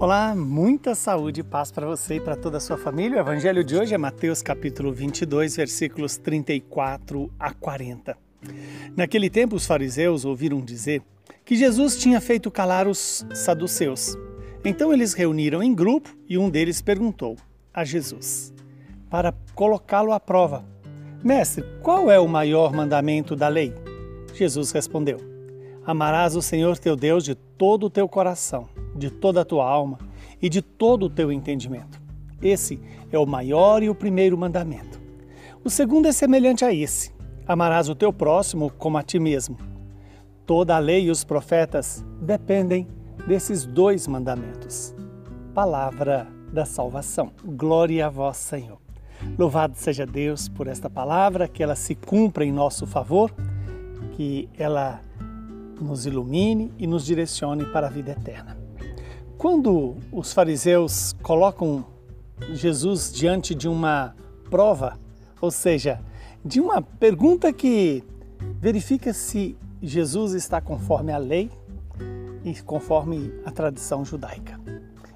Olá, muita saúde e paz para você e para toda a sua família. O evangelho de hoje é Mateus capítulo 22, versículos 34 a 40. Naquele tempo os fariseus ouviram dizer que Jesus tinha feito calar os saduceus. Então eles reuniram em grupo e um deles perguntou a Jesus, para colocá-lo à prova: Mestre, qual é o maior mandamento da lei? Jesus respondeu: Amarás o Senhor teu Deus de todo o teu coração de toda a tua alma e de todo o teu entendimento. Esse é o maior e o primeiro mandamento. O segundo é semelhante a esse: amarás o teu próximo como a ti mesmo. Toda a lei e os profetas dependem desses dois mandamentos. Palavra da salvação. Glória a vós, Senhor. Louvado seja Deus por esta palavra, que ela se cumpra em nosso favor, que ela nos ilumine e nos direcione para a vida eterna. Quando os fariseus colocam Jesus diante de uma prova, ou seja, de uma pergunta que verifica se Jesus está conforme a lei e conforme a tradição judaica.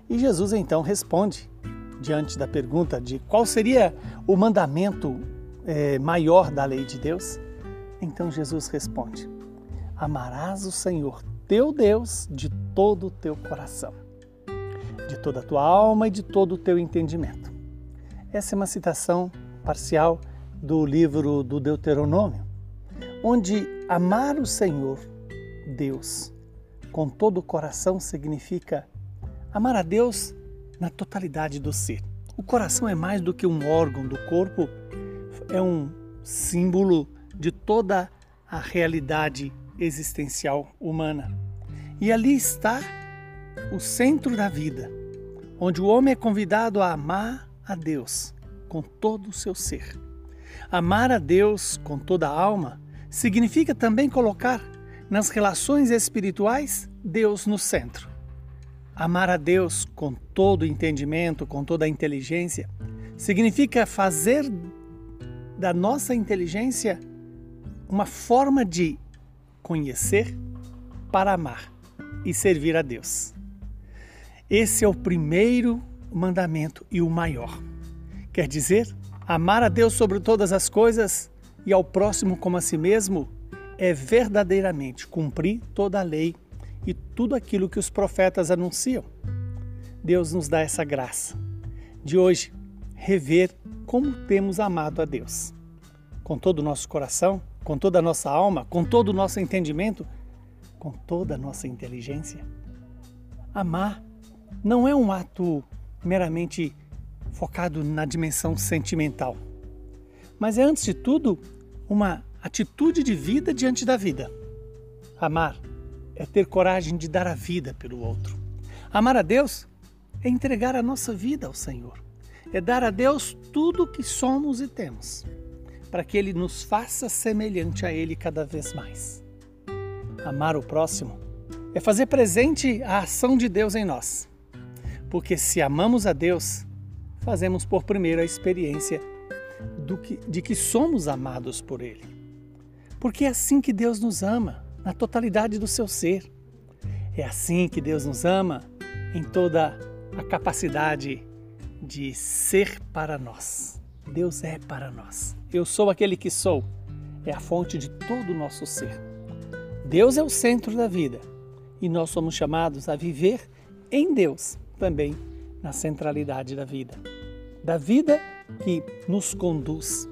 E Jesus então responde diante da pergunta de qual seria o mandamento é, maior da lei de Deus. Então Jesus responde: Amarás o Senhor teu Deus de todo o teu coração de toda a tua alma e de todo o teu entendimento. Essa é uma citação parcial do livro do Deuteronômio, onde amar o Senhor, Deus, com todo o coração significa amar a Deus na totalidade do ser. O coração é mais do que um órgão do corpo, é um símbolo de toda a realidade existencial humana. E ali está o centro da vida, onde o homem é convidado a amar a Deus com todo o seu ser. Amar a Deus com toda a alma significa também colocar nas relações espirituais Deus no centro. Amar a Deus com todo o entendimento, com toda a inteligência, significa fazer da nossa inteligência uma forma de conhecer para amar e servir a Deus. Esse é o primeiro mandamento e o maior. Quer dizer, amar a Deus sobre todas as coisas e ao próximo como a si mesmo é verdadeiramente cumprir toda a lei e tudo aquilo que os profetas anunciam. Deus nos dá essa graça de hoje rever como temos amado a Deus. Com todo o nosso coração, com toda a nossa alma, com todo o nosso entendimento, com toda a nossa inteligência. Amar não é um ato meramente focado na dimensão sentimental, mas é, antes de tudo, uma atitude de vida diante da vida. Amar é ter coragem de dar a vida pelo outro. Amar a Deus é entregar a nossa vida ao Senhor, é dar a Deus tudo o que somos e temos, para que Ele nos faça semelhante a Ele cada vez mais. Amar o próximo é fazer presente a ação de Deus em nós porque se amamos a Deus, fazemos por primeiro a experiência que, de que somos amados por Ele. Porque é assim que Deus nos ama, na totalidade do seu ser. É assim que Deus nos ama em toda a capacidade de ser para nós. Deus é para nós. Eu sou aquele que sou. É a fonte de todo o nosso ser. Deus é o centro da vida e nós somos chamados a viver em Deus também na centralidade da vida. Da vida que nos conduz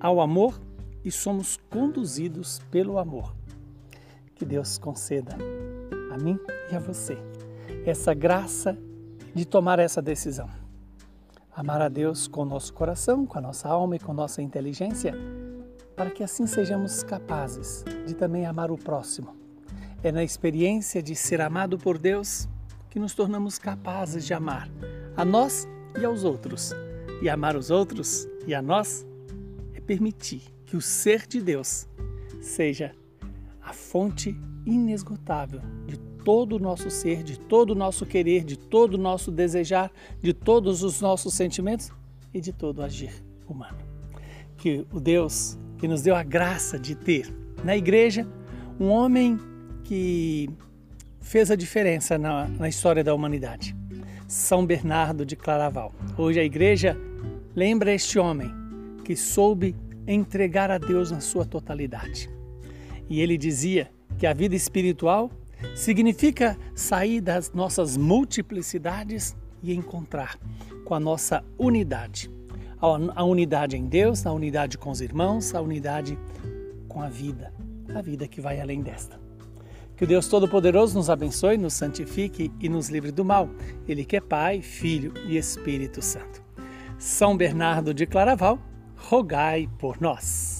ao amor e somos conduzidos pelo amor. Que Deus conceda a mim e a você essa graça de tomar essa decisão. Amar a Deus com o nosso coração, com a nossa alma e com a nossa inteligência, para que assim sejamos capazes de também amar o próximo. É na experiência de ser amado por Deus que nos tornamos capazes de amar a nós e aos outros. E amar os outros e a nós é permitir que o ser de Deus seja a fonte inesgotável de todo o nosso ser, de todo o nosso querer, de todo o nosso desejar, de todos os nossos sentimentos e de todo o agir humano. Que o Deus que nos deu a graça de ter na igreja um homem que fez a diferença na, na história da humanidade. São Bernardo de Claraval. Hoje a igreja lembra este homem que soube entregar a Deus na sua totalidade. E ele dizia que a vida espiritual significa sair das nossas multiplicidades e encontrar com a nossa unidade. A unidade em Deus, a unidade com os irmãos, a unidade com a vida, a vida que vai além desta. Que o Deus Todo-Poderoso nos abençoe, nos santifique e nos livre do mal. Ele que é Pai, Filho e Espírito Santo. São Bernardo de Claraval, rogai por nós.